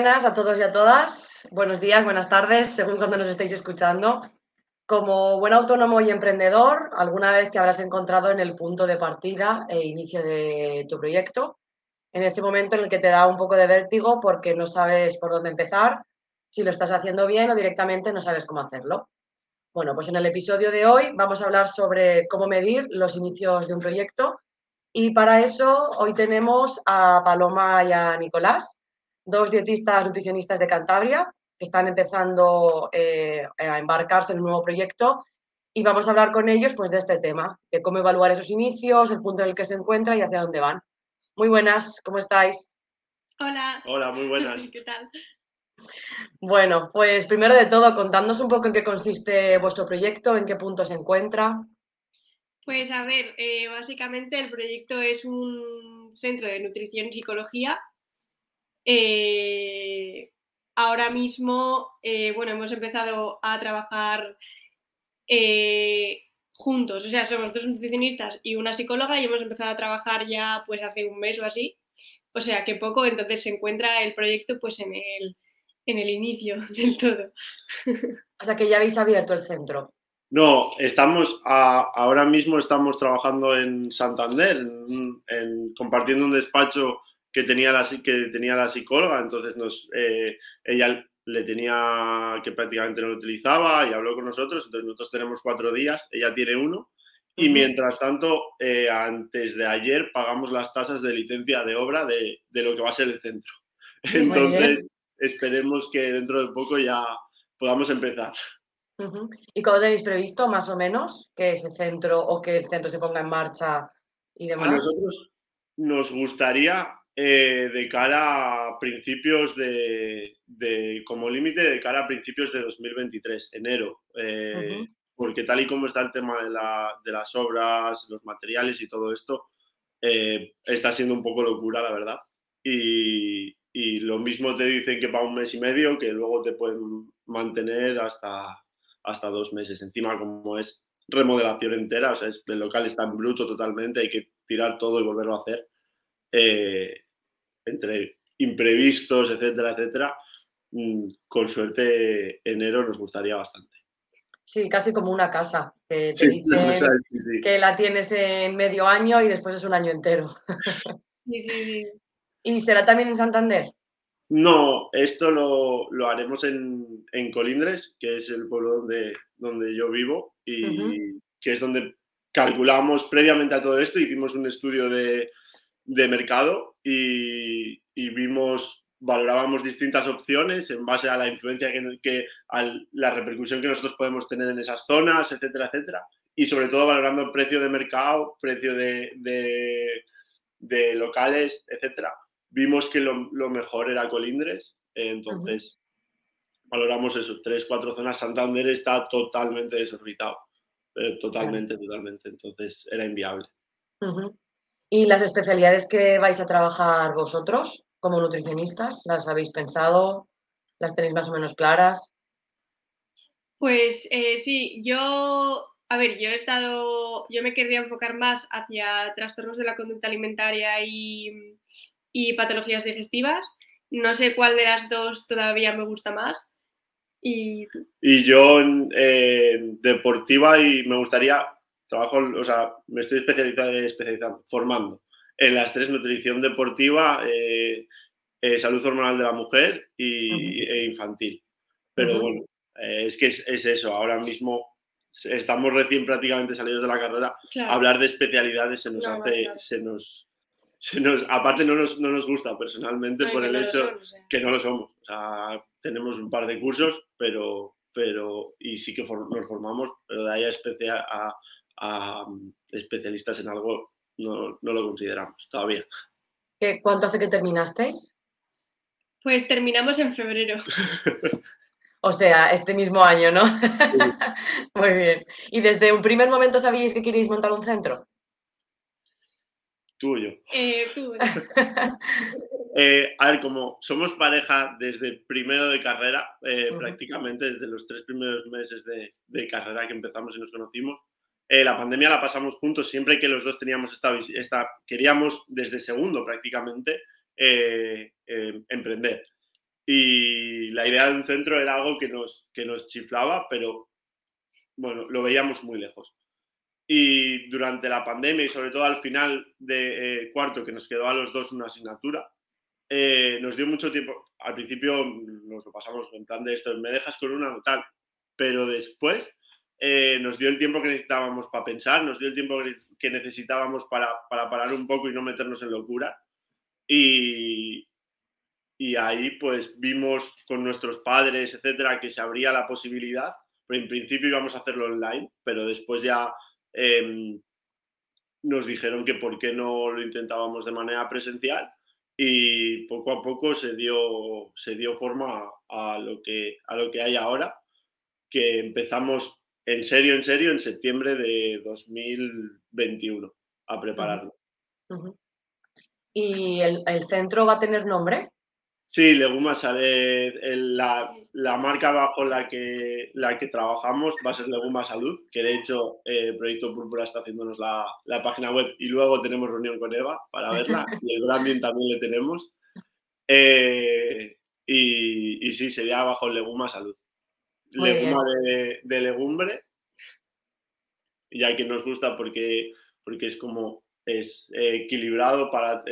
buenas a todos y a todas. Buenos días, buenas tardes, según cuando nos estéis escuchando. Como buen autónomo y emprendedor, alguna vez te habrás encontrado en el punto de partida e inicio de tu proyecto, en ese momento en el que te da un poco de vértigo porque no sabes por dónde empezar, si lo estás haciendo bien o directamente no sabes cómo hacerlo. Bueno, pues en el episodio de hoy vamos a hablar sobre cómo medir los inicios de un proyecto y para eso hoy tenemos a Paloma y a Nicolás, dos dietistas nutricionistas de Cantabria que están empezando eh, a embarcarse en un nuevo proyecto y vamos a hablar con ellos pues, de este tema, de cómo evaluar esos inicios, el punto en el que se encuentran y hacia dónde van. Muy buenas, ¿cómo estáis? Hola. Hola, muy buenas. ¿Qué tal? Bueno, pues primero de todo, contadnos un poco en qué consiste vuestro proyecto, en qué punto se encuentra. Pues a ver, eh, básicamente el proyecto es un centro de nutrición y psicología. Eh, ahora mismo, eh, bueno, hemos empezado a trabajar juntos, o sea, somos dos nutricionistas y una psicóloga y hemos empezado a trabajar ya pues hace un mes o así, o sea, que poco, entonces se encuentra el proyecto pues en el, en el inicio del todo. O sea, que ya habéis abierto el centro. No, estamos ahora mismo estamos trabajando en Santander, en, compartiendo un despacho que tenía la, que tenía la psicóloga, entonces nos, eh, ella le tenía que prácticamente no lo utilizaba y habló con nosotros, entonces nosotros tenemos cuatro días, ella tiene uno, y mientras tanto, eh, antes de ayer pagamos las tasas de licencia de obra de, de lo que va a ser el centro. Entonces, esperemos que dentro de poco ya podamos empezar. ¿Y cómo tenéis previsto, más o menos, que ese centro o que el centro se ponga en marcha y demás? A nosotros nos gustaría, eh, de cara a principios de, como límite, de cara a principios de 2023, enero, eh, porque tal y como está el tema de, las obras, los materiales y todo esto, eh, está siendo un poco locura, la verdad. Y, y lo mismo te dicen que para un mes y medio, que luego te pueden mantener hasta hasta dos meses. Encima, como es remodelación entera, o sea, el local está en bruto totalmente, hay que tirar todo y volverlo a hacer. Eh, entre imprevistos, etcétera, etcétera, mm, con suerte enero nos gustaría bastante. Sí, casi como una casa. Que que la tienes en medio año y después es un año entero. Sí, sí, sí. ¿Y será también en Santander? No, esto lo, haremos en, Colindres, que es el pueblo donde, donde yo vivo y que es donde calculamos previamente a todo esto, hicimos un estudio de, mercado y, vimos, valorábamos distintas opciones en base a la influencia que, que a la repercusión que nosotros podemos tener en esas zonas, etcétera, etcétera. Y sobre todo valorando el precio de mercado, precio de, de locales, etcétera vimos que lo, mejor era Colindres, entonces valoramos eso, tres, cuatro zonas. Santander está totalmente desorbitado, pero totalmente, totalmente, entonces era inviable. ¿Y las especialidades que vais a trabajar vosotros como nutricionistas, las habéis pensado? ¿Las tenéis más o menos claras? Pues eh, sí, yo, a ver, yo he estado, yo me querría enfocar más hacia trastornos de la conducta alimentaria y, y patologías digestivas. No sé cuál de las dos todavía me gusta más. ¿Y, y yo en deportiva y me gustaría, trabajo, o sea, me estoy especializando, especializando formando en las tres, nutrición deportiva, eh, eh, salud hormonal de la mujer y, e infantil. Pero bueno, eh, es que es, eso, ahora mismo estamos recién prácticamente salidos de la carrera, hablar de especialidades se nos hace, se nos aparte no nos, no nos, gusta personalmente por el hecho que no lo somos. O sea, tenemos un par de cursos, pero, pero y sí que nos formamos, pero de ahí a, a, mm, especialistas en algo no, no, lo consideramos todavía. ¿Cuánto hace que terminasteis? Pues terminamos en febrero. o sea, este mismo año, ¿no? Muy bien. ¿Y desde un primer momento sabíais que queréis montar un centro? Tú o yo. Eh, tú. Eh, a ver, como somos pareja desde primero de carrera, eh, prácticamente desde los tres primeros meses de, carrera que empezamos y nos conocimos, la pandemia la pasamos juntos siempre que los dos teníamos esta, esta queríamos desde segundo prácticamente emprender. y la idea de un centro era algo que nos, que nos chiflaba, pero bueno, lo veíamos muy lejos. Y durante la pandemia y sobre todo al final de eh, cuarto, que nos quedó a los dos una asignatura, eh, nos dio mucho tiempo. Al principio nos lo pasamos en plan de esto, me dejas con una tal, pero después eh, nos dio el tiempo que necesitábamos para pensar, nos dio el tiempo que necesitábamos para, para parar un poco y no meternos en locura. Y, y ahí pues vimos con nuestros padres, etcétera, que se abría la posibilidad. Pero en principio íbamos a hacerlo online, pero después ya em, nos dijeron que por qué no lo intentábamos de manera presencial y poco a poco se dio, se dio forma a lo, que, a lo que hay ahora, que empezamos en serio, en serio, en septiembre de 2021 a prepararlo. ¿Y el, centro va a tener nombre? Sí, Leguma sale la, la, marca bajo la que, la que trabajamos va a ser Leguma Salud, que de hecho el eh, Proyecto Púrpura está haciéndonos la, la, página web y luego tenemos reunión con Eva para verla y el branding también le tenemos. Eh, y, y, sí, sería bajo Leguma Salud. Leguma de, de, legumbre, ya que nos gusta porque, porque es como es eh, equilibrado para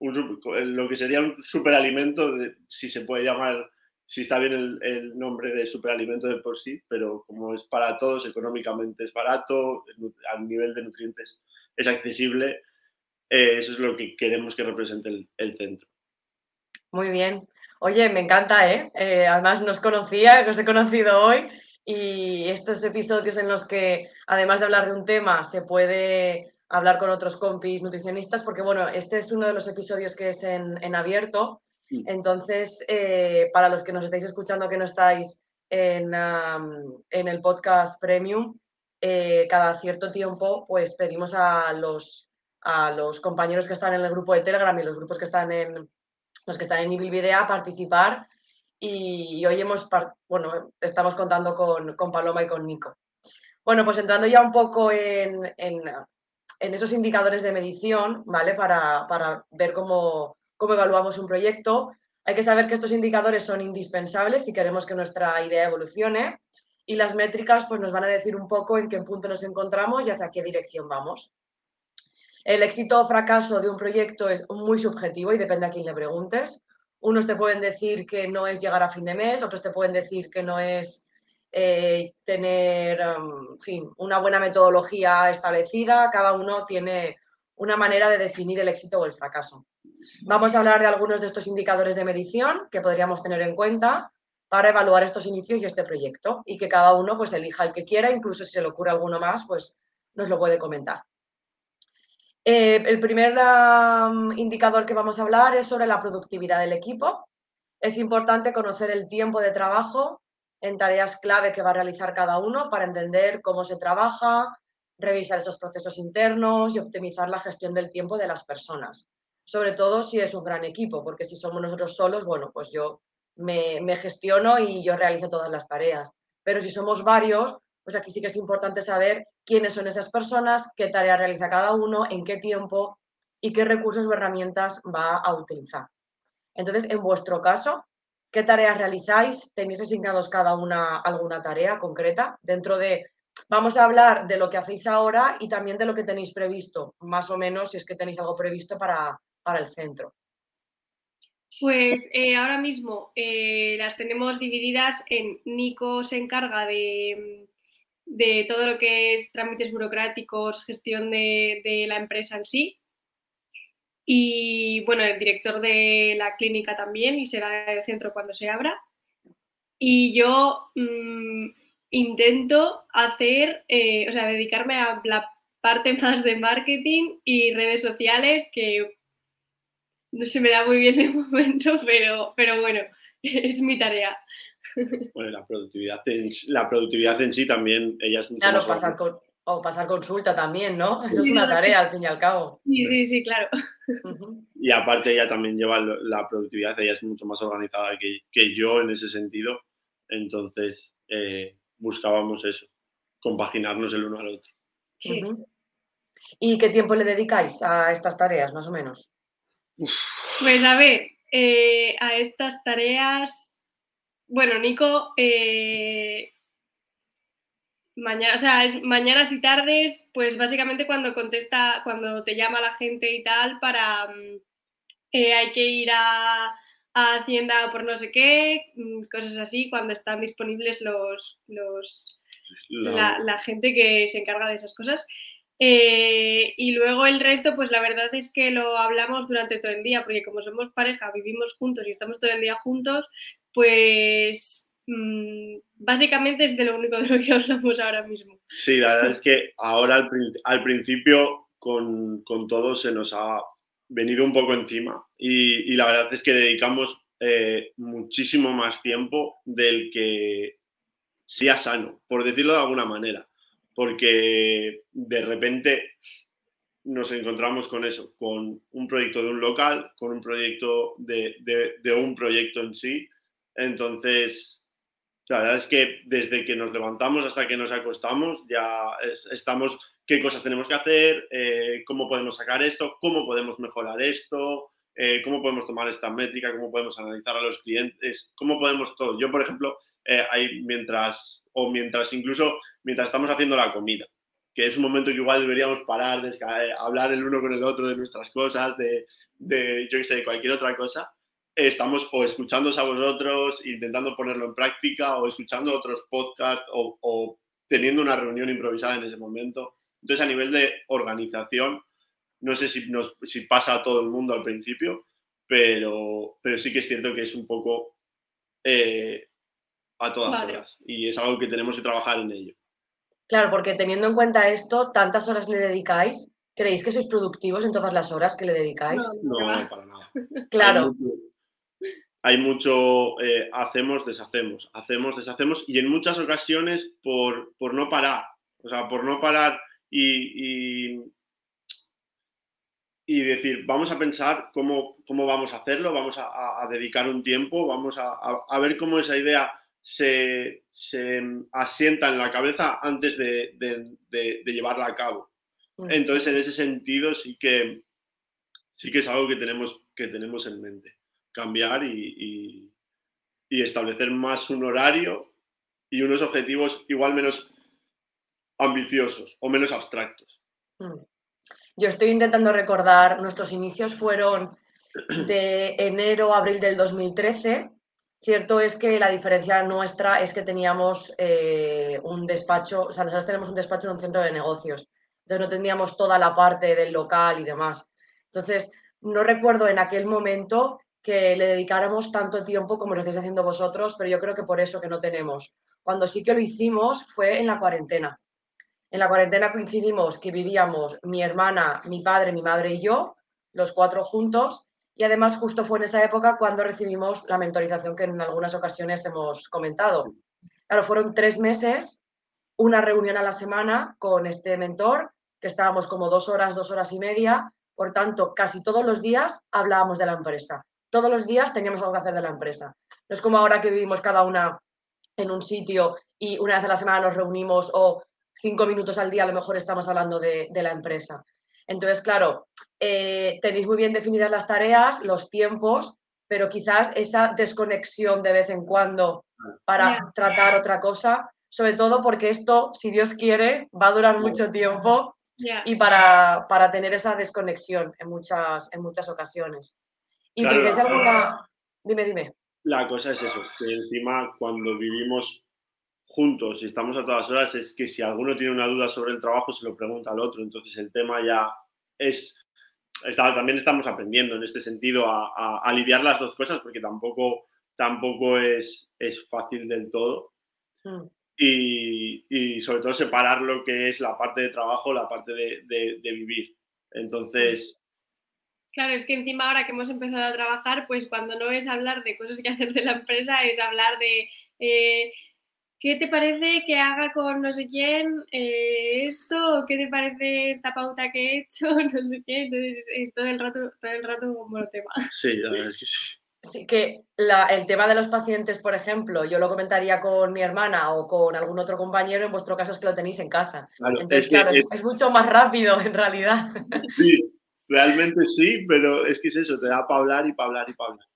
lo que sería un superalimento, si se puede llamar, si está bien el, nombre de superalimento de por sí, pero como es para todos, económicamente es barato, a nivel de nutrientes es accesible, eh, eso es lo que queremos que represente el, centro. Muy bien. Oye, me encanta, ¿eh? ¿eh? Además, nos conocía, os he conocido hoy y estos episodios en los que, además de hablar de un tema, se puede hablar con otros compis nutricionistas, porque bueno, este es uno de los episodios que es en, abierto. Entonces, eh, para los que nos estáis escuchando que no estáis en, en el podcast premium, eh, cada cierto tiempo pues pedimos a los, a los compañeros que están en el grupo de Telegram y los grupos que están en los que están en Ibilvidea a participar y, hoy hemos, bueno, estamos contando con, con, Paloma y con Nico. Bueno, pues entrando ya un poco en, en esos indicadores de medición, ¿vale? Para, ver cómo, cómo evaluamos un proyecto. Hay que saber que estos indicadores son indispensables si queremos que nuestra idea evolucione y las métricas pues, nos van a decir un poco en qué punto nos encontramos y hacia qué dirección vamos. El éxito o fracaso de un proyecto es muy subjetivo y depende a quién le preguntes. Unos te pueden decir que no es llegar a fin de mes, otros te pueden decir que no es eh, tener, en fin, una buena metodología establecida. Cada uno tiene una manera de definir el éxito o el fracaso. Vamos a hablar de algunos de estos indicadores de medición que podríamos tener en cuenta para evaluar estos inicios y este proyecto y que cada uno pues elija el que quiera, incluso si se le ocurre alguno más, pues nos lo puede comentar. Eh, el primer indicador que vamos a hablar es sobre la productividad del equipo. Es importante conocer el tiempo de trabajo en tareas clave que va a realizar cada uno para entender cómo se trabaja, revisar esos procesos internos y optimizar la gestión del tiempo de las personas. Sobre todo si es un gran equipo, porque si somos nosotros solos, bueno, pues yo me, gestiono y yo realizo todas las tareas. Pero si somos varios, pues aquí sí que es importante saber quiénes son esas personas, qué tarea realiza cada uno, en qué tiempo y qué recursos o herramientas va a utilizar. Entonces, en vuestro caso, ¿Qué tareas realizáis? ¿Tenéis asignados cada una alguna tarea concreta? Dentro de, vamos a hablar de lo que hacéis ahora y también de lo que tenéis previsto, más o menos, si es que tenéis algo previsto para, el centro. Pues eh, ahora mismo eh, las tenemos divididas en Nico se encarga de, de, todo lo que es trámites burocráticos, gestión de, de la empresa en sí, y bueno, el director de la clínica también y será el centro cuando se abra. Y yo mm, intento hacer, eh, o sea, dedicarme a la parte más de marketing y redes sociales que no se me da muy bien de momento, pero, pero bueno, es mi tarea. Bueno, la productividad en, la productividad en sí también, ella es mucho pasar con, o pasar consulta también, ¿no? Eso es una tarea al fin y al cabo. Sí, sí, sí, claro. Y aparte ella también lleva la productividad, ella es mucho más organizada que, yo en ese sentido. Entonces eh, buscábamos eso, compaginarnos el uno al otro. Sí. ¿Y qué tiempo le dedicáis a estas tareas, más o menos? Pues a ver, eh, a estas tareas, bueno, Nico, eh, mañana, o sea, mañanas y tardes, pues básicamente cuando contesta, cuando te llama la gente y tal, para mm, eh, hay que ir a, Hacienda por no sé qué, mm, cosas así, cuando están disponibles los, los la gente que se encarga de esas cosas. Eh, y luego el resto, pues la verdad es que lo hablamos durante todo el día, porque como somos pareja, vivimos juntos y estamos todo el día juntos, pues mm, básicamente es de lo único de lo que hablamos ahora mismo. Sí, la verdad es que ahora al, principio con, con, todo se nos ha venido un poco encima y, la verdad es que dedicamos eh, muchísimo más tiempo del que sea sano, por decirlo de alguna manera porque de repente nos encontramos con eso, con un proyecto de un local, con un proyecto de, un proyecto en sí. Entonces, la verdad es que desde que nos levantamos hasta que nos acostamos, ya estamos, qué cosas tenemos que hacer, eh, cómo podemos sacar esto, cómo podemos mejorar esto, eh, cómo podemos tomar esta métrica, cómo podemos analizar a los clientes, cómo podemos todo. Yo, por ejemplo, eh, mientras o mientras incluso mientras estamos haciendo la comida, que es un momento que igual deberíamos parar, de hablar el uno con el otro de nuestras cosas, de, de yo qué sé, cualquier otra cosa. Estamos o escuchándoos a vosotros, intentando ponerlo en práctica, o escuchando otros podcasts, o, teniendo una reunión improvisada en ese momento. Entonces, a nivel de organización, no sé si, nos, si pasa a todo el mundo al principio, pero, pero sí que es cierto que es un poco eh, a todas horas. Y es algo que tenemos que trabajar en ello. Claro, porque teniendo en cuenta esto, tantas horas le dedicáis, ¿creéis que sois productivos en todas las horas que le dedicáis? No, para nada. claro. Hay mucho, eh, hacemos, deshacemos, hacemos, deshacemos, y en muchas ocasiones por, por no parar, o sea, por no parar y, y, decir, vamos a pensar cómo, cómo vamos a hacerlo, vamos a, dedicar un tiempo, vamos a, a ver cómo esa idea se, asienta en la cabeza antes de, llevarla a cabo. Entonces, en ese sentido, sí que, sí que es algo que tenemos, que tenemos en mente. Cambiar y, establecer más un horario y unos objetivos igual menos ambiciosos o menos abstractos. Mm. Yo estoy intentando recordar, nuestros inicios fueron de enero a abril del 2013 Cierto es que la diferencia nuestra es que teníamos eh, un despacho, o sea, nosotros tenemos un despacho en un centro de negocios, entonces no teníamos toda la parte del local y demás. Entonces, no recuerdo en aquel momento que le dedicáramos tanto tiempo como lo estáis haciendo vosotros, pero yo creo que por eso que no tenemos. Cuando sí que lo hicimos fue en la cuarentena. En la cuarentena coincidimos que vivíamos mi hermana, mi padre, mi madre y yo, los cuatro juntos, y además justo fue en esa época cuando recibimos la mentorización que en algunas ocasiones hemos comentado. Claro, fueron tres meses, una reunión a la semana con este mentor, que estábamos como dos horas, dos horas y media. Por tanto, casi todos los días hablábamos de la empresa. Todos los días teníamos algo que hacer de la empresa. No es como ahora que vivimos cada una en un sitio y una vez a la semana nos reunimos o cinco minutos al día a lo mejor estamos hablando de, de la empresa. Entonces, claro, eh, tenéis muy bien definidas las tareas, los tiempos, pero quizás esa desconexión de vez en cuando para tratar otra cosa, sobre todo porque esto, si Dios quiere, va a durar mucho tiempo y para, tener esa desconexión en muchas, en muchas ocasiones. ¿Y claro, alguna...? Dime, dime. La cosa es eso, que encima cuando vivimos juntos y estamos a todas horas es que si alguno tiene una duda sobre el trabajo se lo pregunta al otro, entonces el tema ya es también estamos aprendiendo en este sentido a, lidiar las dos cosas porque tampoco, tampoco es, es fácil del todo. Y, sobre todo separar lo que es la parte de trabajo, la parte de, vivir. Entonces... Claro, es que encima ahora que hemos empezado a trabajar, pues cuando no es hablar de cosas que hacer de la empresa, es hablar de... Eh, ¿qué te parece que haga con no sé quién eh, esto? ¿Qué te parece esta pauta que he hecho? No sé qué. Entonces es todo el rato, todo el rato como tema. Sí, la verdad es que sí. Sí, que el tema de los pacientes, por ejemplo, yo lo comentaría con mi hermana o con algún otro compañero, en vuestro caso es que lo tenéis en casa. Entonces, es claro, es... mucho más rápido en realidad. Sí, realmente sí, pero es que es eso, te da para hablar y para hablar y para hablar.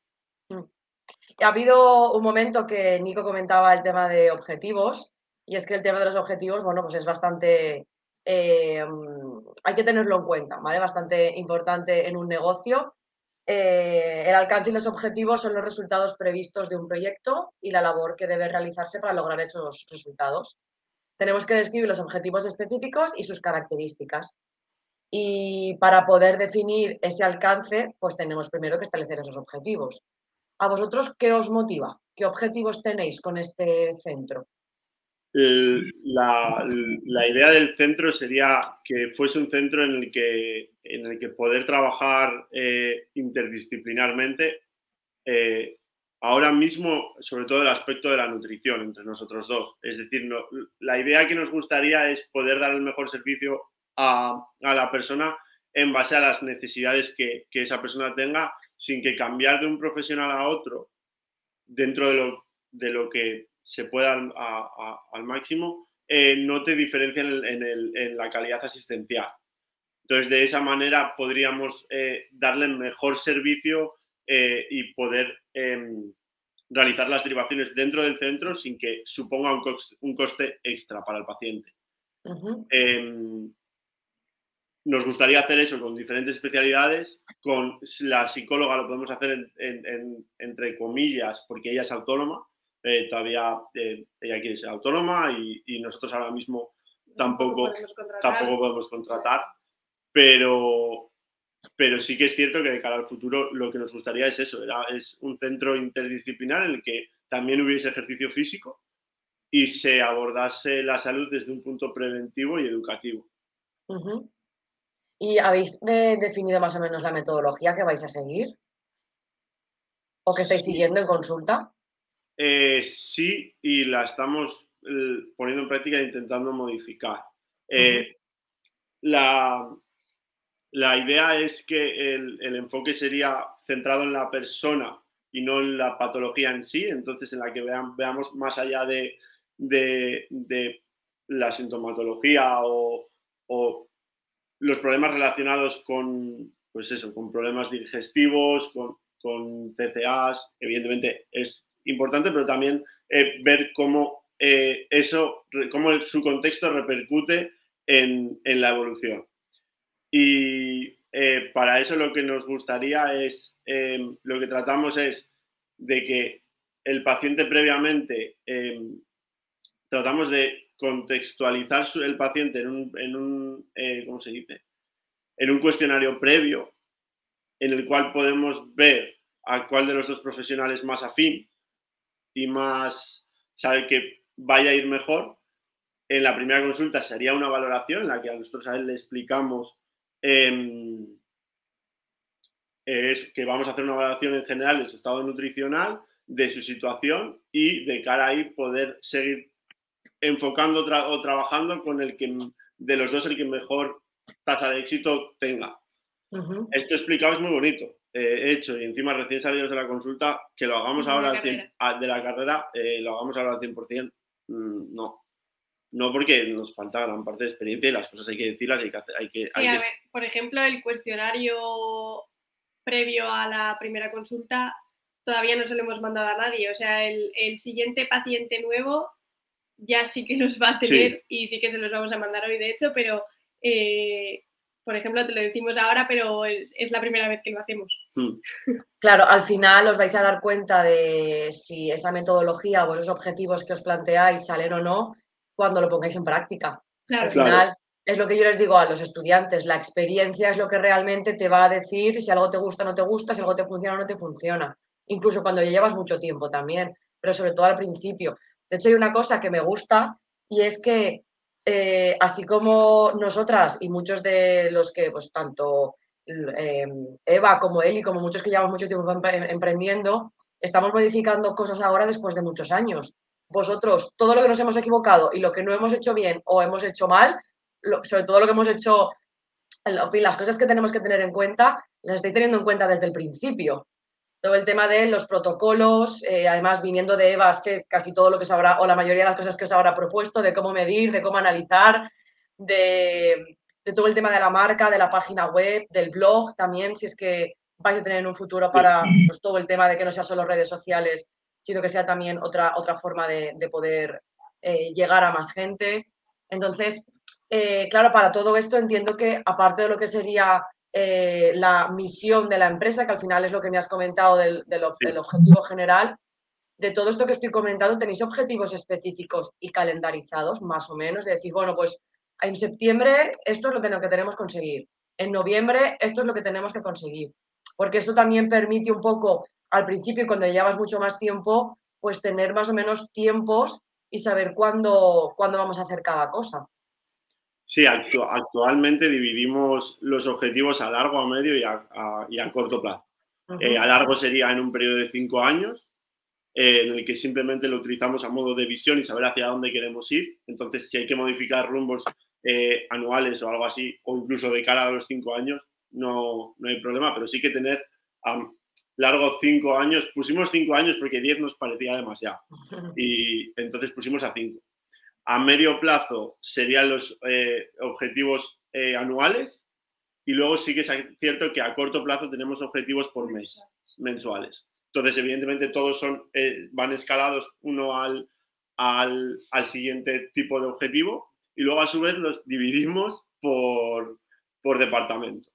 Ha habido un momento que Nico comentaba el tema de objetivos y es que el tema de los objetivos, bueno, pues es bastante, eh, hay que tenerlo en cuenta, ¿vale? Bastante importante en un negocio. Eh, el alcance y los objetivos son los resultados previstos de un proyecto y la labor que debe realizarse para lograr esos resultados. Tenemos que describir los objetivos específicos y sus características. Y para poder definir ese alcance, pues tenemos primero que establecer esos objetivos. ¿A vosotros qué os motiva? ¿Qué objetivos tenéis con este centro? La, idea del centro sería que fuese un centro en el que, en el que poder trabajar eh, interdisciplinarmente. Eh, ahora mismo, sobre todo el aspecto de la nutrición entre nosotros dos. Es decir, la idea que nos gustaría es poder dar el mejor servicio a, la persona en base a las necesidades que, esa persona tenga, sin que cambiar de un profesional a otro dentro de lo, de lo que se pueda al, máximo, eh, no te diferencian en, la calidad asistencial. Entonces, de esa manera podríamos eh, darle mejor servicio eh, y poder em, realizar las derivaciones dentro del centro sin que suponga un, coste, extra para el paciente nos gustaría hacer eso con diferentes especialidades. Con la psicóloga lo podemos hacer entre comillas porque ella es autónoma. Eh, todavía eh, ella quiere ser autónoma y, nosotros ahora mismo tampoco, podemos tampoco podemos contratar. Pero, pero sí que es cierto que de cara al futuro lo que nos gustaría es eso, era, es un centro interdisciplinar en el que también hubiese ejercicio físico y se abordase la salud desde un punto preventivo y educativo. ¿Y habéis eh, definido más o menos la metodología que vais a seguir? ¿O que estáis siguiendo en consulta? Eh, sí, y la estamos eh, poniendo en práctica e intentando modificar. la, idea es que el, enfoque sería centrado en la persona y no en la patología en sí, entonces en la que veamos más allá de, la sintomatología o los problemas relacionados con, pues eso, con problemas digestivos, con, con TCAs, evidentemente es importante, pero también eh, ver cómo eh, eso, cómo su contexto repercute en, la evolución. Y eh, para eso lo que nos gustaría es, lo que tratamos es de que el paciente previamente, tratamos de contextualizar el paciente en un, en un eh, ¿cómo se dice? En un cuestionario previo en el cual podemos ver a cuál de los dos profesionales más afín y más sabe que vaya a ir mejor. En la primera consulta sería una valoración en la que a nosotros a él le explicamos em, es que vamos a hacer una valoración en general de su estado nutricional, de su situación y de cara a ahí poder seguir enfocando o trabajando con el que de los dos el que mejor tasa de éxito tenga. Esto explicado es muy bonito, eh, hecho, y encima recién salidos de la consulta, que lo hagamos ahora de la carrera, eh, lo hagamos ahora al 100%, mm, no. No porque nos falta gran parte de experiencia y las cosas hay que decirlas, hay que hacer... Hay que, sí, a ver, por ejemplo, el cuestionario previo a la primera consulta todavía no se lo hemos mandado a nadie. O sea, el, el siguiente paciente nuevo ya sí que los va a tener y sí que se los vamos a mandar hoy, de hecho, pero, eh, por ejemplo, te lo decimos ahora, pero es, la primera vez que lo hacemos. Hmm. Claro, al final os vais a dar cuenta de si esa metodología o esos objetivos que os planteáis salen o no cuando lo pongáis en práctica. Al final, es lo que yo les digo a los estudiantes, la experiencia es lo que realmente te va a decir si algo te gusta o no te gusta, si algo te funciona o no te funciona. Incluso cuando ya llevas mucho tiempo también, pero sobre todo al principio. De hecho, hay una cosa que me gusta y es que eh, así como nosotras y muchos de los que, pues tanto eh, Eva como y como muchos que llevamos mucho tiempo emprendiendo, estamos modificando cosas ahora después de muchos años. Vosotros, todo lo que nos hemos equivocado y lo que no hemos hecho bien o hemos hecho mal, sobre todo lo que hemos hecho, en fin, las cosas que tenemos que tener en cuenta, las estáis teniendo en cuenta desde el principio todo el tema de los protocolos, eh, además viniendo de Eva, sé casi todo lo que se habrá, o la mayoría de las cosas que se habrá propuesto, de cómo medir, de cómo analizar, de, todo el tema de la marca, de la página web, del blog también, si es que vais a tener en un futuro para pues, todo el tema de que no sea solo redes sociales, sino que sea también otra, otra forma de, poder eh, llegar a más gente. Entonces, eh, claro, para todo esto entiendo que aparte de lo que sería eh, la misión de la empresa, que al final es lo que me has comentado del, del, objetivo general, de todo esto que estoy comentando, ¿tenéis objetivos específicos y calendarizados, más o menos? De decir, bueno, pues en septiembre esto es lo que, lo que tenemos que conseguir. En noviembre esto es lo que tenemos que conseguir. Porque esto también permite un poco al principio, cuando llevas mucho más tiempo, pues tener más o menos tiempos y saber cuándo, cuándo vamos a hacer cada cosa. Sí, actualmente dividimos los objetivos a largo, a medio y a, corto plazo. Eh, a largo sería en un periodo de cinco años, eh, en el que simplemente lo utilizamos a modo de visión y saber hacia dónde queremos ir. Entonces, si hay que modificar rumbos eh, anuales o algo así, o incluso de cara a los cinco años, no, no hay problema, pero sí que tener largo cinco años, pusimos cinco años porque diez nos parecía demasiado y entonces pusimos a cinco. A medio plazo serían los eh, objetivos eh, anuales y luego sí que es cierto que a corto plazo tenemos objetivos por mes, mensuales. Entonces, evidentemente, todos son, eh, van escalados uno al, al, al, siguiente tipo de objetivo y luego a su vez los dividimos por, por departamentos.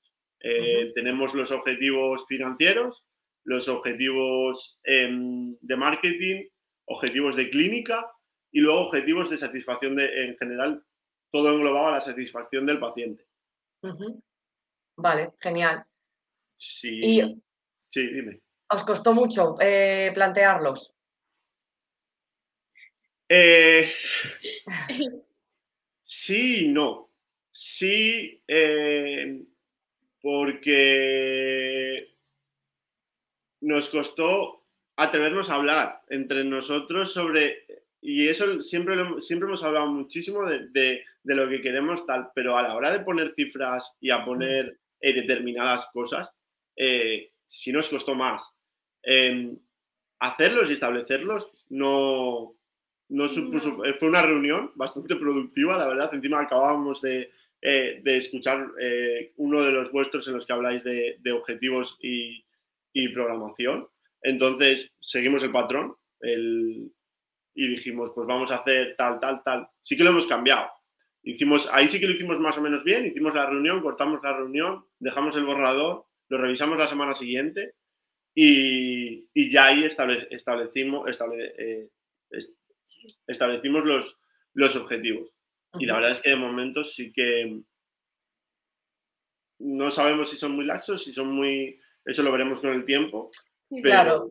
Tenemos los objetivos financieros, los objetivos em, de marketing, objetivos de clínica y luego objetivos de satisfacción de, en general, todo englobado a la satisfacción del paciente. Vale, genial. Sí, sí, dime. ¿Os costó mucho eh, plantearlos? Eh, sí, no. Sí, eh, porque nos costó atrevernos a hablar entre nosotros sobre, y eso siempre, siempre hemos hablado muchísimo de, lo que queremos tal, pero a la hora de poner cifras y a poner eh, determinadas cosas, eh, sí nos costó más. Em, hacerlos y establecerlos no, no supuso, eh, fue una reunión bastante productiva, la verdad. Encima acabábamos de, escuchar uno de los vuestros en los que habláis de, objetivos y, y programación. Entonces, seguimos el patrón el, y dijimos, pues vamos a hacer tal, tal, tal. Sí que lo hemos cambiado. Hicimos, ahí sí que lo hicimos más o menos bien, hicimos la reunión, cortamos la reunión, dejamos el borrador, lo revisamos la semana siguiente y, y ya ahí establecimos, eh, establecimos los, los objetivos. Y la verdad es que de momento sí que no sabemos si son muy laxos, si son muy eso lo veremos con el tiempo. Claro,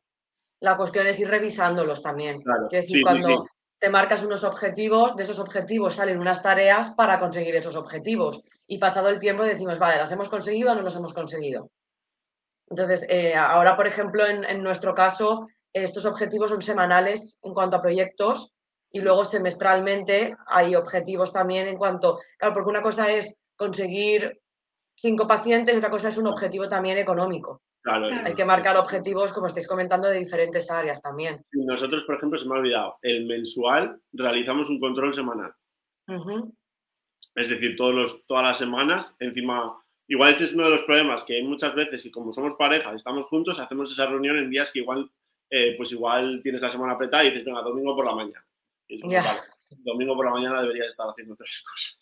la cuestión es ir revisándolos también. Claro. decir, cuando te marcas unos objetivos, de esos objetivos salen unas tareas para conseguir esos objetivos. Y pasado el tiempo decimos, vale, ¿las hemos conseguido o no las hemos conseguido? Entonces, eh, ahora, por ejemplo, en, nuestro caso, estos objetivos son semanales en cuanto a proyectos y luego semestralmente hay objetivos también en cuanto, claro, porque una cosa es conseguir cinco pacientes y otra cosa es un objetivo también económico. Hay que marcar objetivos, como estáis comentando, de diferentes áreas también. Nosotros, por ejemplo, se me ha olvidado, el mensual realizamos un control semanal. Es decir, todos los, todas las semanas, encima, igual este es uno de los problemas que hay muchas veces y como somos pareja, estamos juntos, hacemos esa reunión en días que igual, eh, pues igual tienes la semana apretada y dices, venga, domingo por la mañana. domingo por la mañana deberías estar haciendo otras cosas.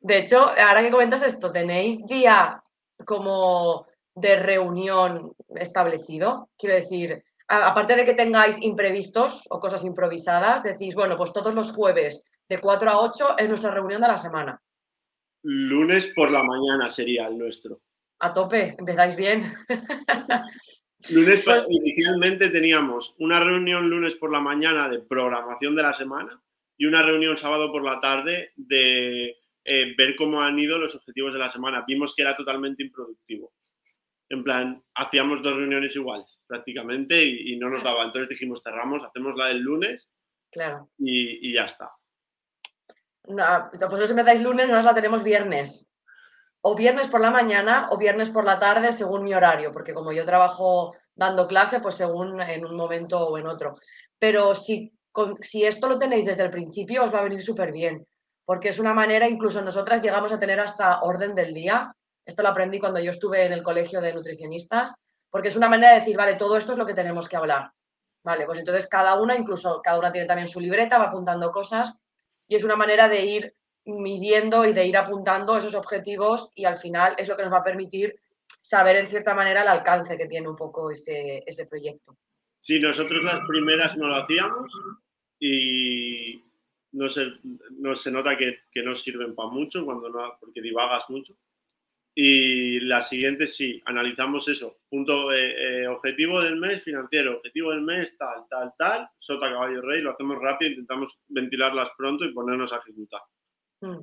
De hecho, ahora que comentas esto, ¿tenéis día como de reunión establecido? Quiero decir, aparte de que tengáis imprevistos o cosas improvisadas, decís, bueno, pues todos los jueves de 4 a 8 es nuestra reunión de la semana. Lunes por la mañana sería el nuestro. A tope, empezáis bien. Lunes, pues inicialmente teníamos una reunión lunes por la mañana de programación de la semana y una reunión sábado por la tarde de eh, ver cómo han ido los objetivos de la semana. Vimos que era totalmente improductivo. En plan, hacíamos dos reuniones iguales prácticamente y, no nos daba. Entonces dijimos, cerramos, hacemos la del lunes claro. y, ya está. No, pues si me dais lunes, nosotros la tenemos viernes. O viernes por la mañana o viernes por la tarde, según mi horario, porque como yo trabajo dando clase, pues según en un momento o en otro. Pero si, si esto lo tenéis desde el principio, os va a venir súper bien porque es una manera, incluso nosotras llegamos a tener hasta orden del día, Esto lo aprendí cuando yo estuve en el colegio de nutricionistas, porque es una manera de decir, vale, todo esto es lo que tenemos que hablar. Vale, pues entonces cada una, incluso cada una tiene también su libreta, va apuntando cosas y es una manera de ir midiendo y de ir apuntando esos objetivos y al final es lo que nos va a permitir saber en cierta manera el alcance que tiene un poco ese, ese proyecto. Sí, nosotros las primeras no lo hacíamos y no se, no se nota que, que no sirven para mucho cuando no, porque divagas mucho. Y la siguiente sí, analizamos eso. Punto, eh, eh, objetivo del mes financiero, objetivo del mes tal, tal, tal, sota caballo rey, lo hacemos rápido, intentamos ventilarlas pronto y ponernos a ejecutar. Mm.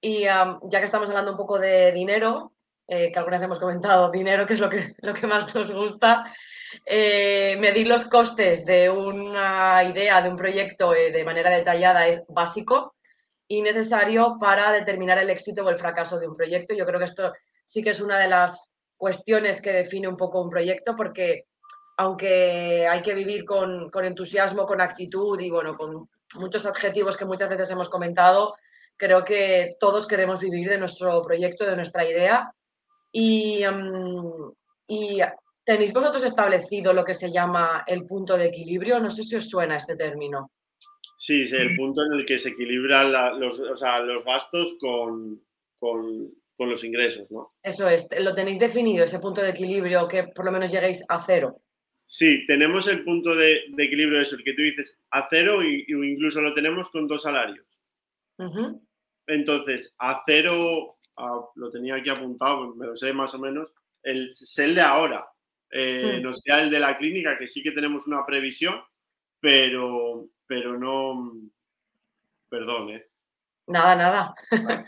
Y ya que estamos hablando un poco de dinero, eh, que algunas hemos comentado, dinero, que es lo que, lo que más nos gusta, medir los costes de una idea, de un proyecto de manera detallada es básico y necesario para determinar el éxito o el fracaso de un proyecto. Yo creo que esto sí que es una de las cuestiones que define un poco un proyecto, porque aunque hay que vivir con, entusiasmo, con actitud y bueno, con muchos adjetivos que muchas veces hemos comentado, creo que todos queremos vivir de nuestro proyecto, de nuestra idea. Y, mm, y tenéis vosotros establecido lo que se llama el punto de equilibrio. No sé si os suena este término. Sí, es el punto en el que se equilibran los, los, gastos con, los ingresos, ¿no? Eso es, lo tenéis definido, ese punto de equilibrio, que por lo menos lleguéis a cero. Sí, tenemos el punto de, equilibrio, eso, el que tú dices, a cero y, incluso lo tenemos con dos salarios. Entonces, a cero, lo tenía aquí apuntado, me lo sé más o menos, el, es el de ahora. Eh, mm. Nos queda el de la clínica, que sí que tenemos una previsión, pero, pero no. Perdón, ¿eh? Nada, nada.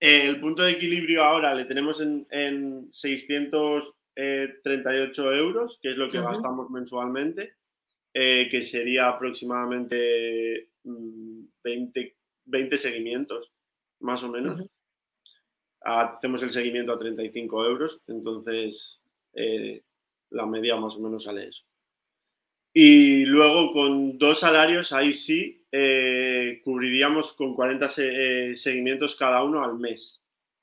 el punto de equilibrio ahora le tenemos en, en 638 euros, que es lo que gastamos mensualmente, eh, que sería aproximadamente 20, mm, 20 seguimientos, más o menos. Hacemos el seguimiento a 35 euros, entonces eh, la media más o menos sale eso. Y luego con dos salarios, ahí sí, eh, cubriríamos con 40 eh, seguimientos cada uno al mes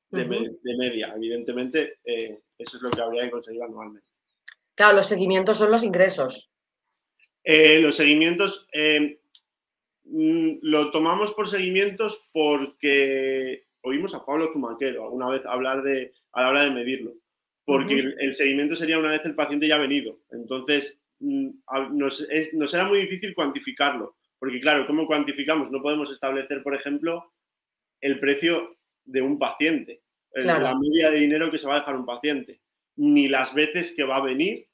de, media. Evidentemente, eh, eso es lo que habría que conseguir anualmente. Claro, los seguimientos son los ingresos. los seguimientos mm, lo tomamos por seguimientos porque oímos a Pablo Zumaquero alguna vez hablar de, a la hora de medirlo. Porque el seguimiento sería una vez el paciente ya ha venido. Entonces, Mm, nos, nos era muy difícil cuantificarlo, porque claro, ¿cómo cuantificamos? No podemos establecer, por ejemplo, el precio de un paciente, la media de dinero que se va a dejar un paciente, ni las veces que va a venir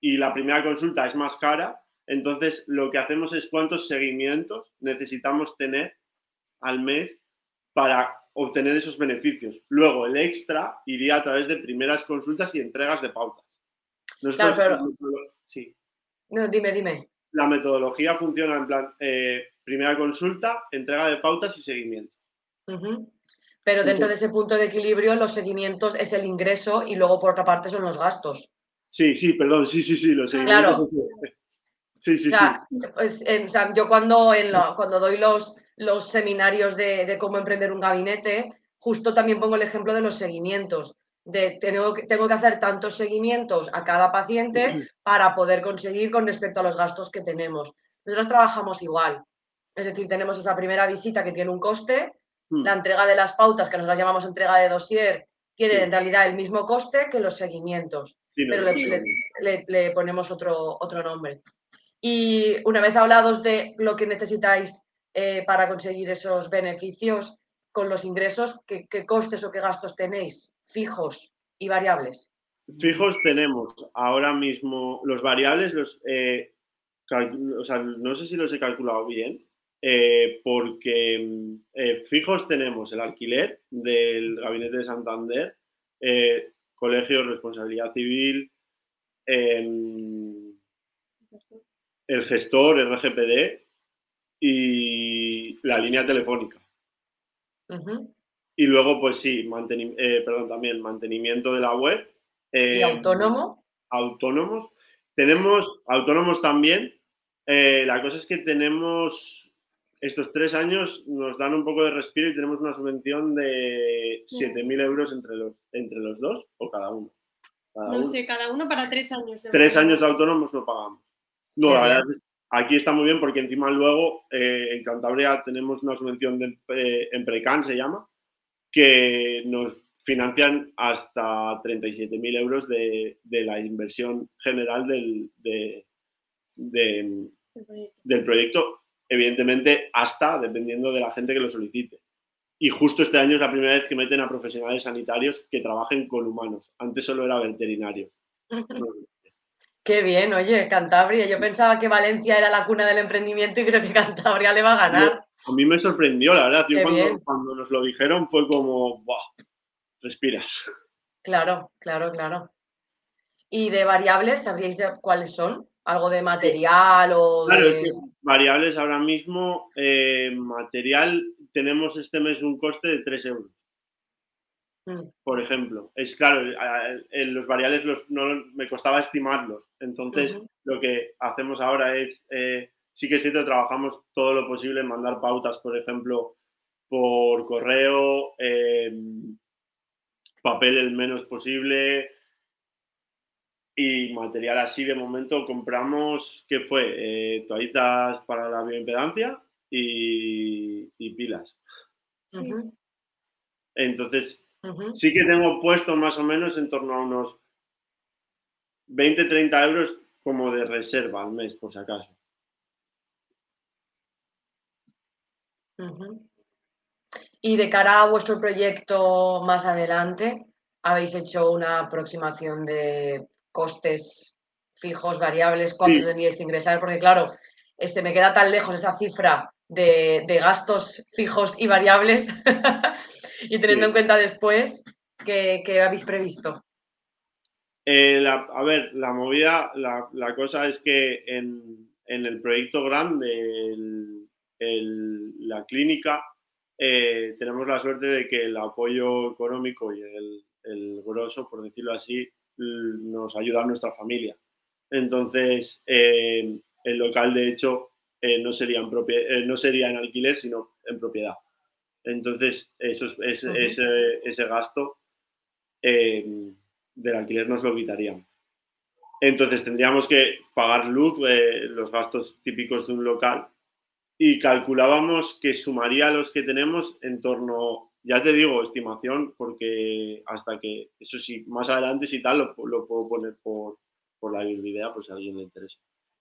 y la primera consulta es más cara, entonces lo que hacemos es cuántos seguimientos necesitamos tener al mes para obtener esos beneficios. Luego el extra iría a través de primeras consultas y entregas de pautas. sí. No, dime, dime. La metodología funciona en plan eh, primera consulta, entrega de pautas y seguimiento. Pero dentro de ese punto de equilibrio, los seguimientos es el ingreso y luego por otra parte son los gastos. Sí, sí, perdón, sí, sí, sí, los seguimientos. Claro. Sí, sí, sí. Pues, yo cuando, en cuando doy los, los seminarios de, de, cómo emprender un gabinete, justo también pongo el ejemplo de los seguimientos de tengo que, tengo que hacer tantos seguimientos a cada paciente para poder conseguir con respecto a los gastos que tenemos. Nosotros trabajamos igual. Es decir, tenemos esa primera visita que tiene un coste, mm. la entrega de las pautas, que nosotros llamamos entrega de dossier, tiene en realidad el mismo coste que los seguimientos, pero le, ponemos otro, otro nombre. Y una vez hablados de lo que necesitáis eh, para conseguir esos beneficios con los ingresos, ¿qué, ¿qué, costes o qué gastos tenéis fijos y variables? Fijos tenemos ahora mismo los variables, los, eh, no sé si los he calculado bien, eh, porque eh, fijos tenemos el alquiler del Gabinete de Santander, Colegio Responsabilidad Civil, em, el gestor, el RGPD y la línea telefónica. Y luego, pues sí, eh, perdón, también mantenimiento de la web. ¿Y eh, autónomo?. Tenemos autónomos también. Eh, la cosa es que tenemos estos tres años nos dan un poco de respiro y tenemos una subvención de 7.000 euros entre los, entre los dos o cada uno. no sé, cada uno para tres años. Tres años de autónomos no pagamos. No, la verdad es aquí está muy bien porque encima luego eh, en Cantabria tenemos una subvención de, eh, en Precan, se llama, que nos financian hasta 37.000 euros de, la inversión general del, del proyecto evidentemente hasta dependiendo de la gente que lo solicite. Y justo este año es la primera vez que meten a profesionales sanitarios que trabajen con humanos. Antes solo era veterinario. Qué bien, oye, Cantabria. Yo pensaba que Valencia era la cuna del emprendimiento y creo que Cantabria le va a ganar. a mí me sorprendió, la verdad. cuando, nos lo dijeron fue como, ¡buah! Respiras. Claro, claro, claro. ¿Y de variables sabríais cuáles son? algo de material o claro, es que variables ahora mismo, eh, material, tenemos este mes un coste de 3 euros. Mm. Por ejemplo, es claro, en los variables no, me costaba estimarlos. Entonces, lo que hacemos ahora es, eh, sí que es cierto, trabajamos todo lo posible en mandar pautas, por ejemplo, por correo, eh, papel el menos posible, y material así de momento compramos, ¿qué fue? Eh, toallitas para la bioimpedancia y, pilas. Entonces, sí que tengo puesto más o menos en torno a unos 20-30 euros como de reserva al mes, por si acaso. Y de cara a vuestro proyecto más adelante, ¿habéis hecho una aproximación de costes fijos, variables, cuánto tendríais que ingresar, porque claro, este, me queda tan lejos esa cifra de, gastos fijos y variables y teniendo en cuenta después que, habéis previsto. Eh, a ver, la movida, la, cosa es que en, el proyecto grande, la clínica, eh, tenemos la suerte de que el apoyo económico y el, el grosso, por decirlo así, nos ayuda a nuestra familia. Entonces, eh, el local, de hecho, eh, no, sería en no sería en alquiler, sino en propiedad. Entonces, eso es, ese, gasto del alquiler nos lo quitarían. Entonces, tendríamos que pagar luz, los gastos típicos de un local, y calculábamos que sumaría los que tenemos en torno ya te digo, estimación, porque hasta que, eso sí, más adelante si tal, lo, puedo poner por, la idea, por si a alguien le interesa.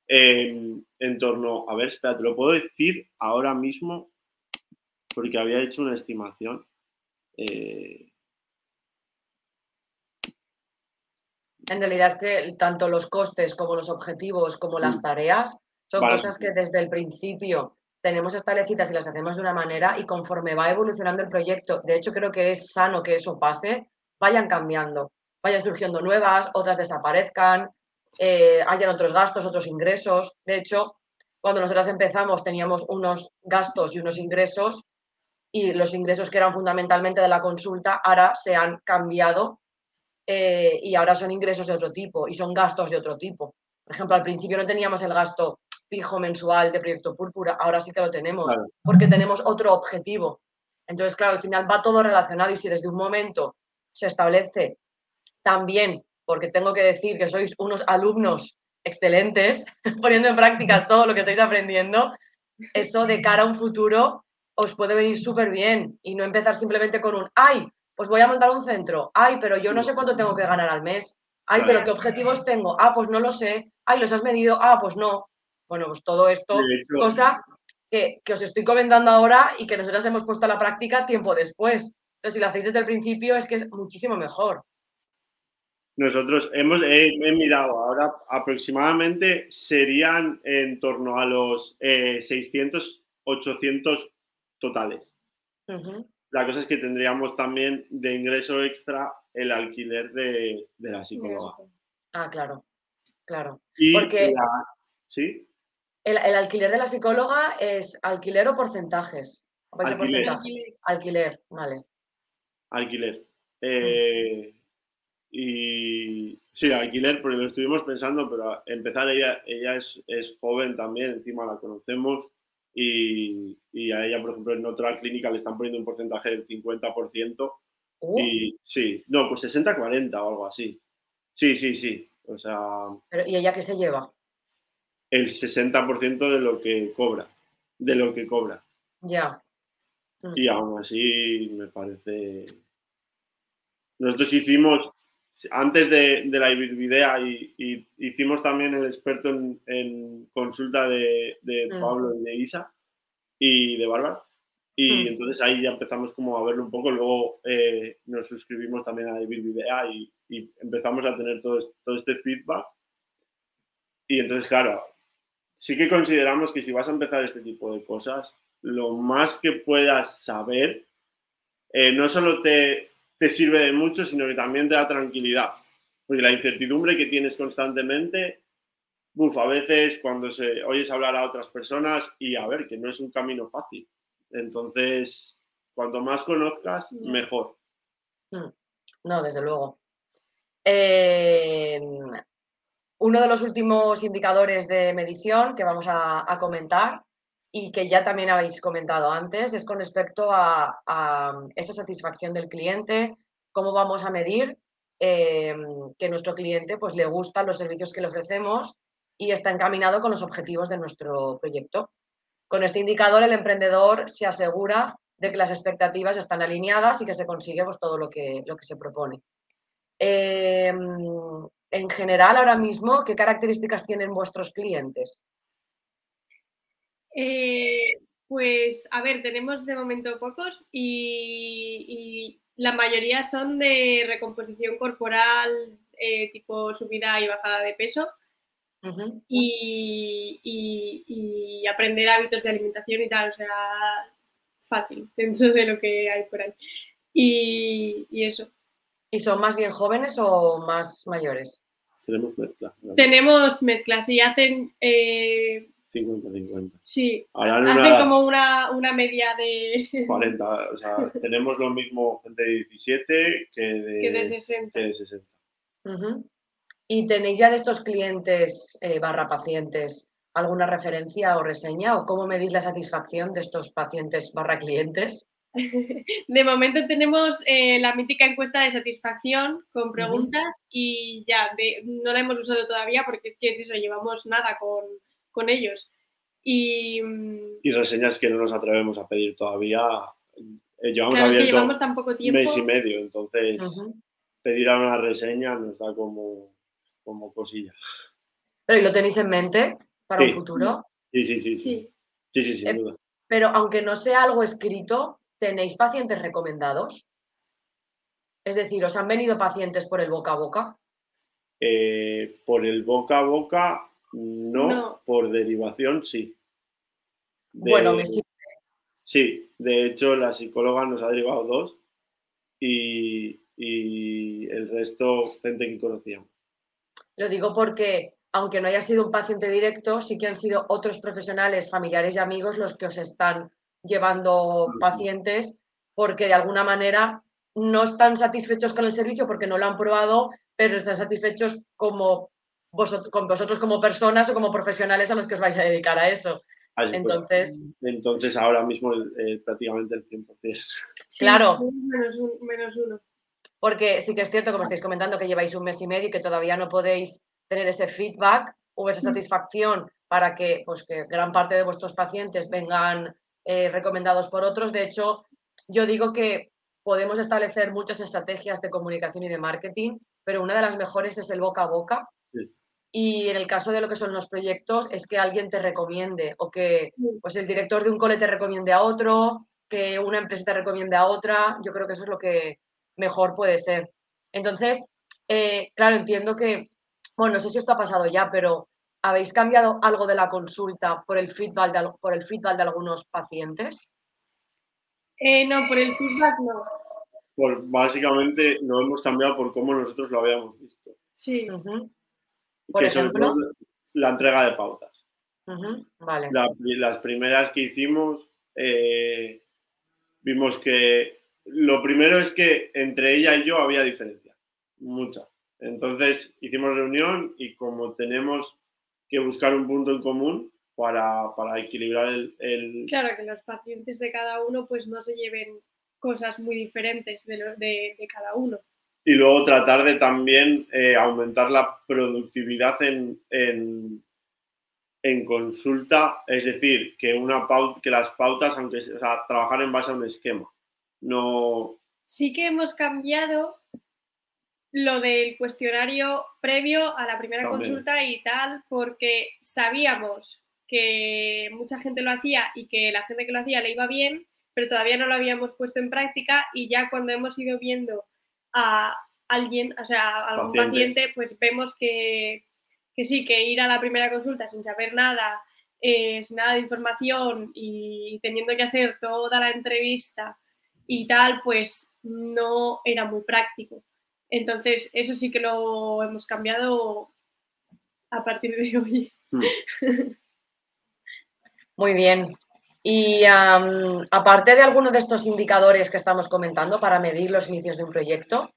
en torno, a ver, espera, te lo puedo decir ahora mismo, porque había hecho una estimación. Eh. En realidad es que tanto los costes como los objetivos como las mm. tareas son cosas que desde el principio tenemos establecidas y las hacemos de una manera y conforme va evolucionando el proyecto, de hecho creo que es sano que eso pase, vayan cambiando, vayan surgiendo nuevas, otras desaparezcan, eh, hayan otros gastos, otros ingresos. De hecho, cuando nosotras empezamos teníamos unos gastos y unos ingresos y los ingresos que eran fundamentalmente de la consulta ahora se han cambiado eh, y ahora son ingresos de otro tipo y son gastos de otro tipo. Por ejemplo, al principio no teníamos el gasto fijo mensual de Proyecto Púrpura, ahora sí que lo tenemos, porque tenemos otro objetivo. Entonces, claro, al final va todo relacionado y si desde un momento se establece también, porque tengo que decir que sois unos alumnos excelentes, poniendo en práctica todo lo que estáis aprendiendo, eso de cara a un futuro os puede venir súper bien y no empezar simplemente con un, ay, pues voy a montar un centro, ay, pero yo no sé cuánto tengo que ganar al mes, ay, pero qué objetivos tengo, ah, pues no lo sé, ay, los has medido, ah, pues no. Bueno, pues todo esto, cosa que, os estoy comentando ahora y que nosotros hemos puesto a la práctica tiempo después. Entonces, si lo hacéis desde el principio, es que es muchísimo mejor. Nosotros hemos mirado ahora aproximadamente serían en torno a los 600, eh, 800 totales. La cosa es que tendríamos también de ingreso extra el alquiler de, la psicóloga. Ah, claro, claro. Y Porque... ¿Sí? El, alquiler de la psicóloga es alquiler o porcentajes. Alquiler. alquiler, vale. Alquiler. Eh, y sí, alquiler, porque lo estuvimos pensando, pero empezar ella, ella es, joven también, encima la conocemos y, a ella, por ejemplo, en otra clínica le están poniendo un porcentaje del 50%. Y sí, no, pues 60-40 o algo así. Sí, sí, sí. O sea. ¿Y ella qué se lleva? El 60% de lo que cobra. De lo que cobra. Ya. Mm. Y aún así me parece. Nosotros hicimos, antes de, la Ibidea, y, hicimos también el experto en, consulta de, mm. Pablo y de Isa y de Bárbara. Y mm. entonces ahí ya empezamos como a verlo un poco. Luego eh, nos suscribimos también a Ibidea y, y empezamos a tener todo, todo este feedback. Y entonces, claro, sí que consideramos que si vas a empezar este tipo de cosas, lo más que puedas saber eh, no solo te, te, sirve de mucho, sino que también te da tranquilidad. Porque la incertidumbre que tienes constantemente, uf, a veces cuando se, oyes hablar a otras personas y a ver, que no es un camino fácil. Entonces, cuanto más conozcas, mejor. Hmm. No, desde luego. uno de los últimos indicadores de medición que vamos a comentar y que ya también habéis comentado antes, es con respecto a, esa satisfacción del cliente, cómo vamos a medir eh, que nuestro cliente pues, le gustan los servicios que le ofrecemos y está encaminado con los objetivos de nuestro proyecto. Con este indicador, el emprendedor se asegura de que las expectativas están alineadas y que se consigue pues, todo lo que, lo que se propone. Eh, en general, ahora mismo, ¿qué características tienen vuestros clientes? Eh, pues, a ver, tenemos de momento pocos y, la mayoría son de recomposición corporal, eh, tipo subida y bajada de peso. y, aprender hábitos de alimentación y tal, o sea, fácil dentro de lo que hay por ahí. Y, eso. ¿Y son más bien jóvenes o más mayores? Tenemos mezcla. Tenemos mezclas y hacen eh, 50-50. Sí, hacen como una, media de... 40, o sea, tenemos lo mismo gente de 17 que de, 60. ¿Y tenéis ya de estos clientes eh, barra pacientes alguna referencia o reseña o cómo medís la satisfacción de estos pacientes barra clientes? De momento tenemos eh, la mítica encuesta de satisfacción con preguntas y ya, no la hemos usado todavía porque es que es eso, llevamos nada con, con ellos. Y, y reseñas que no nos atrevemos a pedir todavía. Eh, llevamos llevamos tan poco tiempo. mes y medio, entonces pedir a una reseña nos da como, como cosilla. ¿Pero y lo tenéis en mente para un futuro? Sí, sí, sí. Sí, sí, sí, sin eh, duda. Pero aunque no sea algo escrito, ¿tenéis pacientes recomendados? Es decir, ¿os han venido pacientes por el boca a boca? Eh, por el boca a boca no, por derivación sí. bueno, me sirve. Sí, de hecho la psicóloga nos ha derivado dos y, el resto gente que conocíamos. Lo digo porque, aunque no haya sido un paciente directo, sí que han sido otros profesionales, familiares y amigos los que os están llevando pacientes porque de alguna manera no están satisfechos con el servicio porque no lo han probado, pero están satisfechos como con vosotros como personas o como profesionales a los que os vais a dedicar a eso. Pues, entonces, entonces ahora mismo prácticamente el 100%. claro. Menos, uno. Porque sí que es cierto, como estáis comentando, que lleváis un mes y medio y que todavía no podéis tener ese feedback o esa mm. satisfacción para que, pues, que gran parte de vuestros pacientes vengan eh, recomendados por otros. De hecho, yo digo que podemos establecer muchas estrategias de comunicación y de marketing, pero una de las mejores es el boca a boca, y en el caso de lo que son los proyectos, es que alguien te recomiende o que pues, el director de un cole te recomiende a otro, que una empresa te recomiende a otra. Yo creo que eso es lo que mejor puede ser. Entonces, eh, claro, entiendo que, bueno, no sé si esto ha pasado ya, pero ¿habéis cambiado algo de la consulta por el feedback de, por el feedback de algunos pacientes? Eh, no, por el feedback no. Pues básicamente no hemos cambiado por cómo nosotros lo habíamos visto. Sí que ejemplo? la entrega de pautas. vale. las primeras que hicimos, eh, vimos que lo primero es que entre ella y yo había diferencia, mucha. Entonces hicimos reunión y como tenemos que buscar un punto en común, para, para equilibrar el, el, Claro, que los pacientes de cada uno pues no se lleven cosas muy diferentes de, lo- de, de cada uno. Y luego tratar de también eh, aumentar la productividad en, en, en consulta, es decir, que, una que las pautas, aunque sea, o sea, trabajar en base a un esquema. No, Sí que hemos cambiado lo del cuestionario previo a la primera También. consulta y tal, porque sabíamos que mucha gente lo hacía y que la gente que lo hacía le iba bien, pero todavía no lo habíamos puesto en práctica y ya cuando hemos ido viendo a alguien, o sea, a algún Paciente. paciente, pues vemos que, que sí, que ir a la primera consulta sin saber nada, eh, sin nada de información y teniendo que hacer toda la entrevista y tal, pues no era muy práctico. Entonces, eso sí que lo hemos cambiado a partir de hoy. Muy bien. Y aparte de alguno de estos indicadores que estamos comentando para medir los inicios de un proyecto,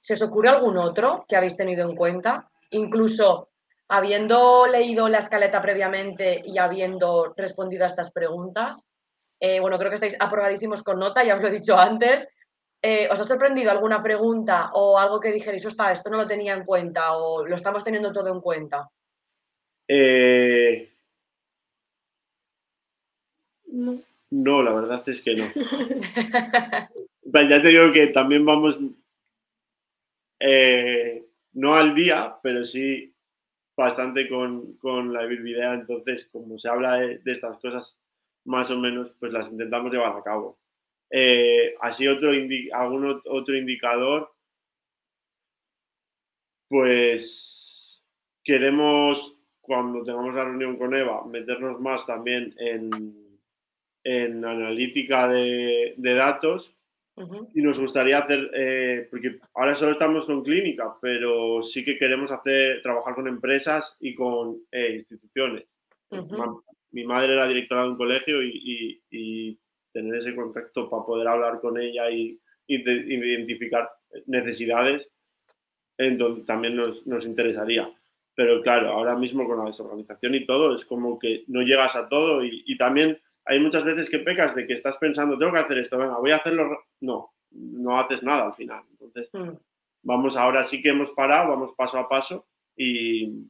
¿se os ocurre algún otro que habéis tenido en cuenta? Incluso habiendo leído la escaleta previamente y habiendo respondido a estas preguntas, eh, bueno, creo que estáis aprobadísimos con nota, ya os lo he dicho antes. Eh, ¿Os ha sorprendido alguna pregunta o algo que dijerais, "Ostras, esto no lo tenía en cuenta o lo estamos teniendo todo en cuenta? eh, No. no, la verdad es que no. Ya te digo que también vamos, eh, no al día, pero sí bastante con, con la Bilbidea. Entonces, como se habla de, estas cosas, más o menos, pues las intentamos llevar a cabo. Eh, así otro algún ot- otro indicador, pues queremos, cuando tengamos la reunión con Eva, meternos más también en, en analítica de, de datos Ujú, y nos gustaría hacer, eh, porque ahora solo estamos con clínica, pero sí que queremos hacer, trabajar con empresas y con eh, instituciones. ujú. Ma- Mi madre era directora de un colegio y, y- y tener ese contacto para poder hablar con ella y, y de- identificar necesidades, entonces también nos, nos interesaría. Pero claro, ahora mismo con la desorganización y todo, es como que no llegas a todo y, y también hay muchas veces que pecas de que estás pensando, tengo que hacer esto, venga, voy a hacerlo. ra-". No, no haces nada al final. Entonces, Mm. vamos ahora sí que hemos parado, vamos paso a paso y,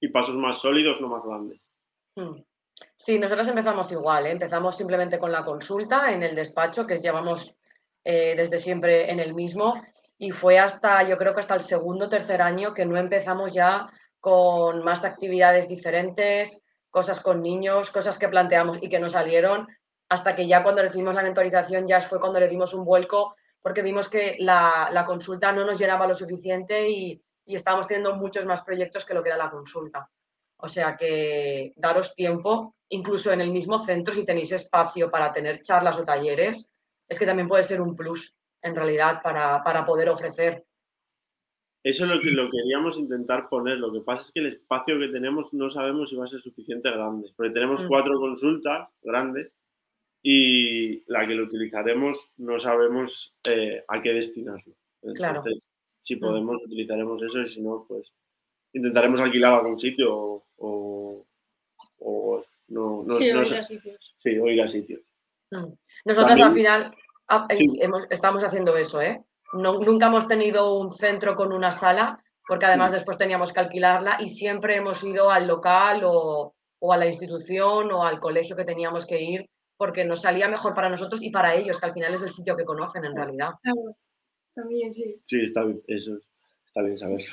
y pasos más sólidos, no más grandes. Mm. Sí, nosotros empezamos igual, ¿eh? empezamos simplemente con la consulta en el despacho, que llevamos eh, desde siempre en el mismo, y fue hasta, yo creo que hasta el segundo o tercer año que no empezamos ya con más actividades diferentes, cosas con niños, cosas que planteamos y que no salieron, hasta que ya cuando recibimos la mentorización ya fue cuando le dimos un vuelco, porque vimos que la, la consulta no nos llenaba lo suficiente y, y estábamos teniendo muchos más proyectos que lo que era la consulta. O sea que daros tiempo, incluso en el mismo centro, si tenéis espacio para tener charlas o talleres, es que también puede ser un plus, en realidad, para, para poder ofrecer. Eso es lo que lo queríamos intentar poner. Lo que pasa es que el espacio que tenemos no sabemos si va a ser suficiente grande. Porque tenemos Mm. cuatro consultas grandes y la que lo utilizaremos no sabemos eh, a qué destinarlo. Claro. Entonces, si Mm. podemos, utilizaremos eso y si no, pues intentaremos alquilar algún sitio o, o- o no, no- Sí, no o sé. ir a sitios. Sí, o ir a sitios. Mm. También- al final ah, eh, Sí. hemos- estamos haciendo eso, ¿eh? No- nunca hemos tenido un centro con una sala, porque además Mm. después teníamos que alquilarla y siempre hemos ido al local o, o a la institución o al colegio que teníamos que ir, porque nos salía mejor para nosotros y para ellos, que al final es el sitio que conocen en realidad. También sí. Sí, está bien, eso es- está bien saberlo.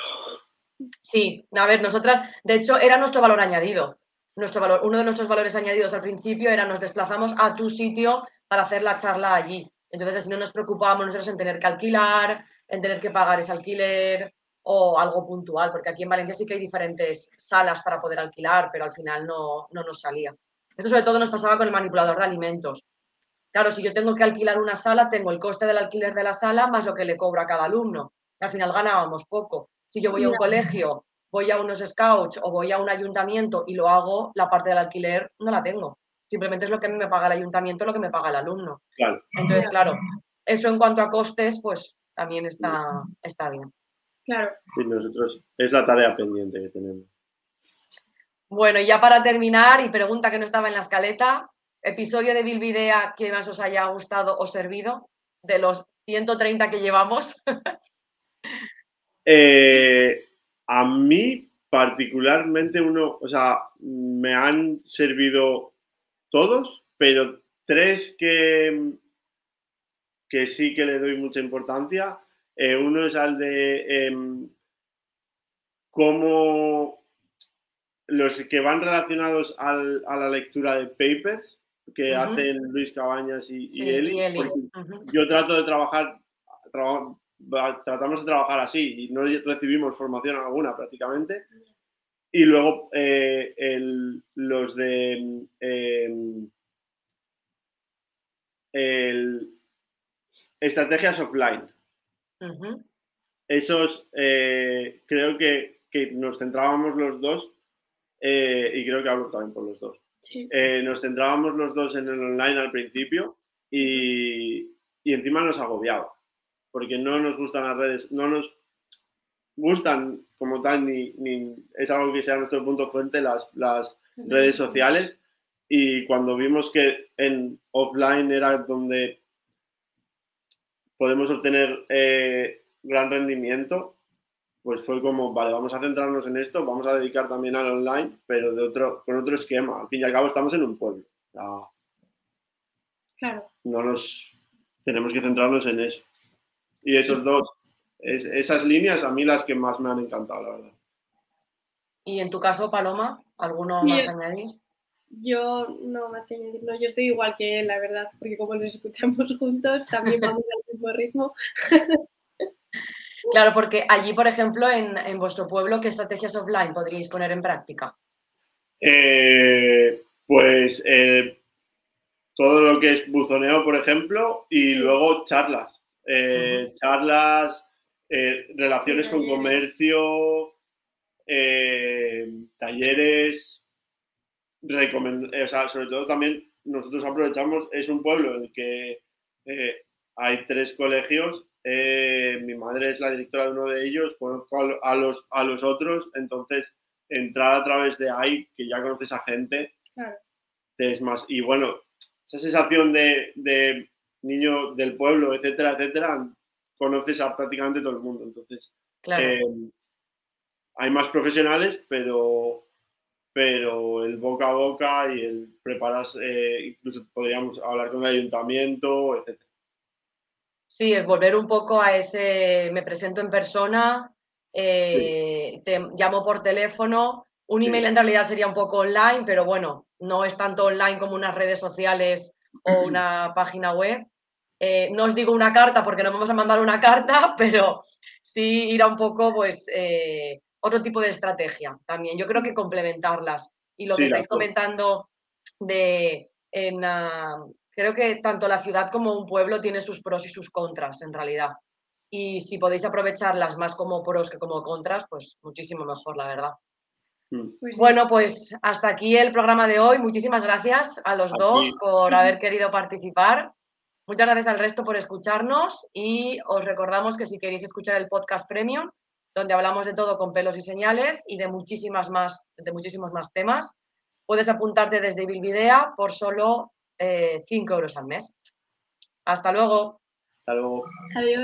Sí, a ver, nosotras, de hecho, era nuestro valor añadido. Nuestro valor, uno de nuestros valores añadidos al principio era nos desplazamos a tu sitio para hacer la charla allí. Entonces, así no nos preocupábamos nosotros en tener que alquilar, en tener que pagar ese alquiler o algo puntual, porque aquí en Valencia sí que hay diferentes salas para poder alquilar, pero al final no, no nos salía. Esto sobre todo nos pasaba con el manipulador de alimentos. Claro, si yo tengo que alquilar una sala, tengo el coste del alquiler de la sala más lo que le cobro a cada alumno. Y al final ganábamos poco. Si yo voy a un colegio, voy a unos scouts o voy a un ayuntamiento y lo hago, la parte del alquiler no la tengo. Simplemente es lo que me paga el ayuntamiento, lo que me paga el alumno. Claro. Entonces, claro, eso en cuanto a costes, pues también está, está bien. Claro. Y nosotros es la tarea pendiente que tenemos. Bueno, y ya para terminar, y pregunta que no estaba en la escaleta, episodio de Bilvidea que más os haya gustado o servido de los 130 que llevamos. Eh, a mí particularmente uno, o sea, me han servido todos, pero tres que, que sí que le doy mucha importancia. Eh, uno es al de em, cómo los que van relacionados a la lectura de papers que hacen Luis Cabañas y, Eli. Yo trato de trabajar, tratamos de trabajar así y no recibimos formación alguna prácticamente. Y luego eh, los de em, estrategias offline. Esos eh, creo que que nos centrábamos los dos, eh, y creo que hablo también por los dos, nos centrábamos los dos en el online al principio y, y, encima nos agobiaba, porque no nos gustan las redes, no nos gustan como tal, ni, ni es algo que sea nuestro punto fuente las, las redes sociales. Y cuando vimos que en offline era donde podemos obtener eh, gran rendimiento, pues fue como, vale, vamos a centrarnos en esto, vamos a dedicar también al online, pero de otro, con otro esquema. Al fin y al cabo estamos en un pueblo. claro. No nos tenemos que centrarnos en eso. Y esos dos, esas líneas a mí las que más me han encantado, la verdad. ¿Y en tu caso, Paloma, alguno más añadir? Yo no, más que añadir, no, yo estoy igual que él, la verdad, porque como nos escuchamos juntos, también vamos al mismo ritmo. Claro, porque allí, por ejemplo, en, vuestro pueblo, ¿qué estrategias offline podríais poner en práctica? Eh, pues eh, todo lo que es buzoneo, por ejemplo, y luego charlas. Eh, charlas, relaciones con comercio, talleres, o sea, sobre todo también nosotros aprovechamos, es un pueblo en el que hay tres colegios eh, mi madre es la directora de uno de ellos, conozco a, los, a los otros, entonces entrar a través de ahí, que ya conoces a gente, es más. Y bueno, esa sensación de, niño del pueblo, etcétera, etcétera, conoces a prácticamente todo el mundo. Entonces, eh, hay más profesionales, pero, pero el boca a boca y el preparas, eh, incluso podríamos hablar con el ayuntamiento, etcétera. Sí, es volver un poco a ese, me presento en persona, eh, te llamo por teléfono, un email en realidad sería un poco online, pero bueno, no es tanto online como unas redes sociales o una página web. Eh, no os digo una carta porque no vamos a mandar una carta, pero sí ir a un poco, pues, eh, otro tipo de estrategia también. Yo creo que complementarlas. Y lo que estáis comentando de en, ah, creo que tanto la ciudad como un pueblo tiene sus pros y sus contras, en realidad. Y si podéis aprovecharlas más como pros que como contras, pues muchísimo mejor, la verdad. Mm. Pues bueno, pues hasta aquí el programa de hoy. Muchísimas gracias a los dos por haber querido participar. Muchas gracias al resto por escucharnos y os recordamos que si queréis escuchar el podcast premium, donde hablamos de todo con pelos y señales y de muchísimas más, de muchísimos más temas, puedes apuntarte desde Bilvidea por solo 5 eh, euros al mes. Hasta luego. Hasta luego. Adiós.